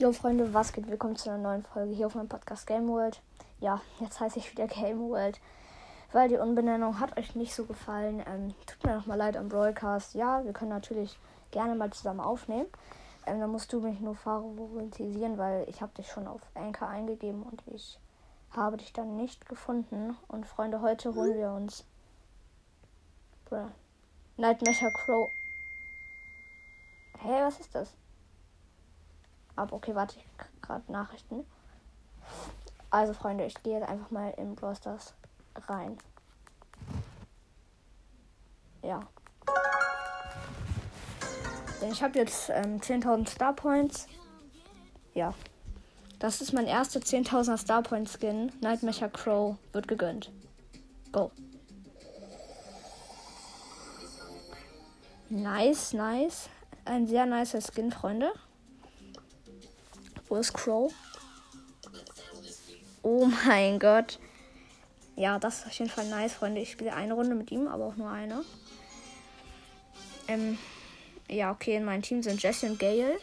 Jo Freunde, was geht? Willkommen zu einer neuen Folge hier auf meinem Podcast Game World. Ja, jetzt heiße ich wieder Game World, weil die Umbenennung hat euch nicht so gefallen. Ähm, tut mir nochmal leid am Broadcast. Ja, wir können natürlich gerne mal zusammen aufnehmen. Ähm, dann musst du mich nur favorisieren, weil ich habe dich schon auf Anchor eingegeben und ich habe dich dann nicht gefunden. Und Freunde, heute holen wir uns Bruh. Nightmare Crow. Hey, was ist das? Ab. Okay, warte, ich gerade Nachrichten. Also, Freunde, ich gehe jetzt einfach mal in Brawl Stars rein. Ja. Denn ich habe jetzt ähm, 10.000 Star Points. Ja. Das ist mein erster 10.000er Star Point Skin. Nightmare Crow wird gegönnt. Go. Nice, nice. Ein sehr nicer Skin, Freunde. Wo ist Crow? Oh mein Gott. Ja, das ist auf jeden Fall nice, Freunde. Ich spiele eine Runde mit ihm, aber auch nur eine. Ähm, ja, okay, in meinem Team sind Jesse und Gale.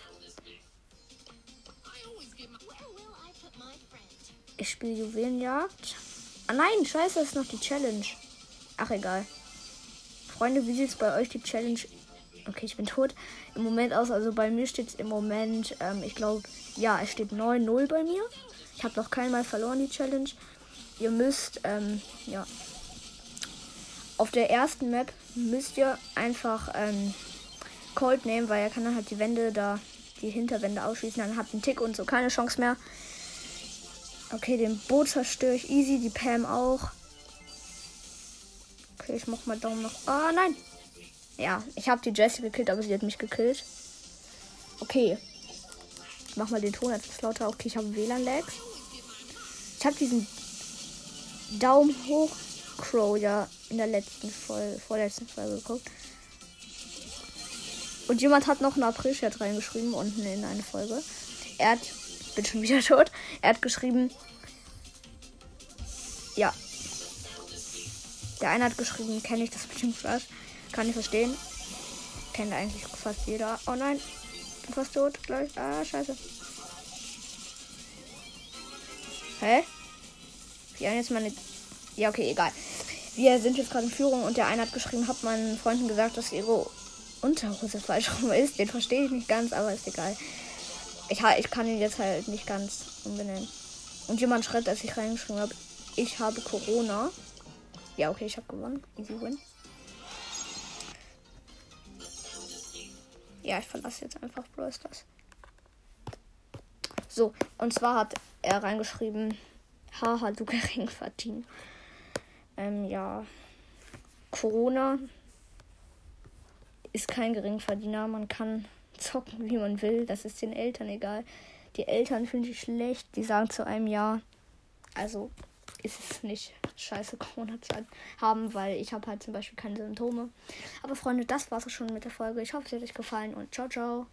Ich spiele Juwelenjagd. Ah nein, scheiße, ist noch die Challenge. Ach, egal. Freunde, wie sieht es bei euch die Challenge Okay, ich bin tot. Im Moment aus. Also bei mir steht es im Moment, ähm, ich glaube, ja, es steht 9-0 bei mir. Ich habe noch keinmal verloren, die Challenge. Ihr müsst, ähm, ja. Auf der ersten Map müsst ihr einfach ähm, Cold nehmen, weil er kann dann halt die Wände da, die Hinterwände ausschließen. Dann habt einen Tick und so keine Chance mehr. Okay, den Boot zerstöre ich easy, die Pam auch. Okay, ich mach mal Daumen noch. Ah, nein! Ja, ich habe die Jessie gekillt, aber sie hat mich gekillt. Okay. Ich mach mal den Ton etwas lauter. Okay, ich habe WLAN-Lags. Ich habe diesen Daumen hoch Crow ja in der letzten Folge, vorletzten Folge geguckt. Und jemand hat noch einen April-Chat reingeschrieben unten in eine Folge. Er hat, bin schon wieder tot. Er hat geschrieben, ja. Der eine hat geschrieben, kenne ich das mit dem. Kann ich verstehen. Kennt eigentlich fast jeder. Oh nein. Bin fast tot gleich. Ah, scheiße. Hä? Wir haben jetzt meine. Ja, okay, egal. Wir sind jetzt gerade in Führung und der eine hat geschrieben, hat meinen Freunden gesagt, dass ihre Unterhose falsch rum ist. Den verstehe ich nicht ganz, aber ist egal. Ich, ich kann ihn jetzt halt nicht ganz umbenennen. Und jemand schreibt, als ich reingeschrieben habe, ich habe Corona. Ja, okay, ich habe gewonnen. Easy win. Ja, ich verlasse jetzt einfach Brawl Stars. So, und zwar hat er reingeschrieben, haha, du gering verdient. Ähm, ja. Corona ist kein Geringverdiener. Man kann zocken, wie man will. Das ist den Eltern egal. Die Eltern fühlen sich schlecht. Die sagen zu einem Ja. Also ist es nicht scheiße Corona-Zeit haben, weil ich habe halt zum Beispiel keine Symptome. Aber Freunde, das war's schon mit der Folge. Ich hoffe, es hat euch gefallen und ciao, ciao.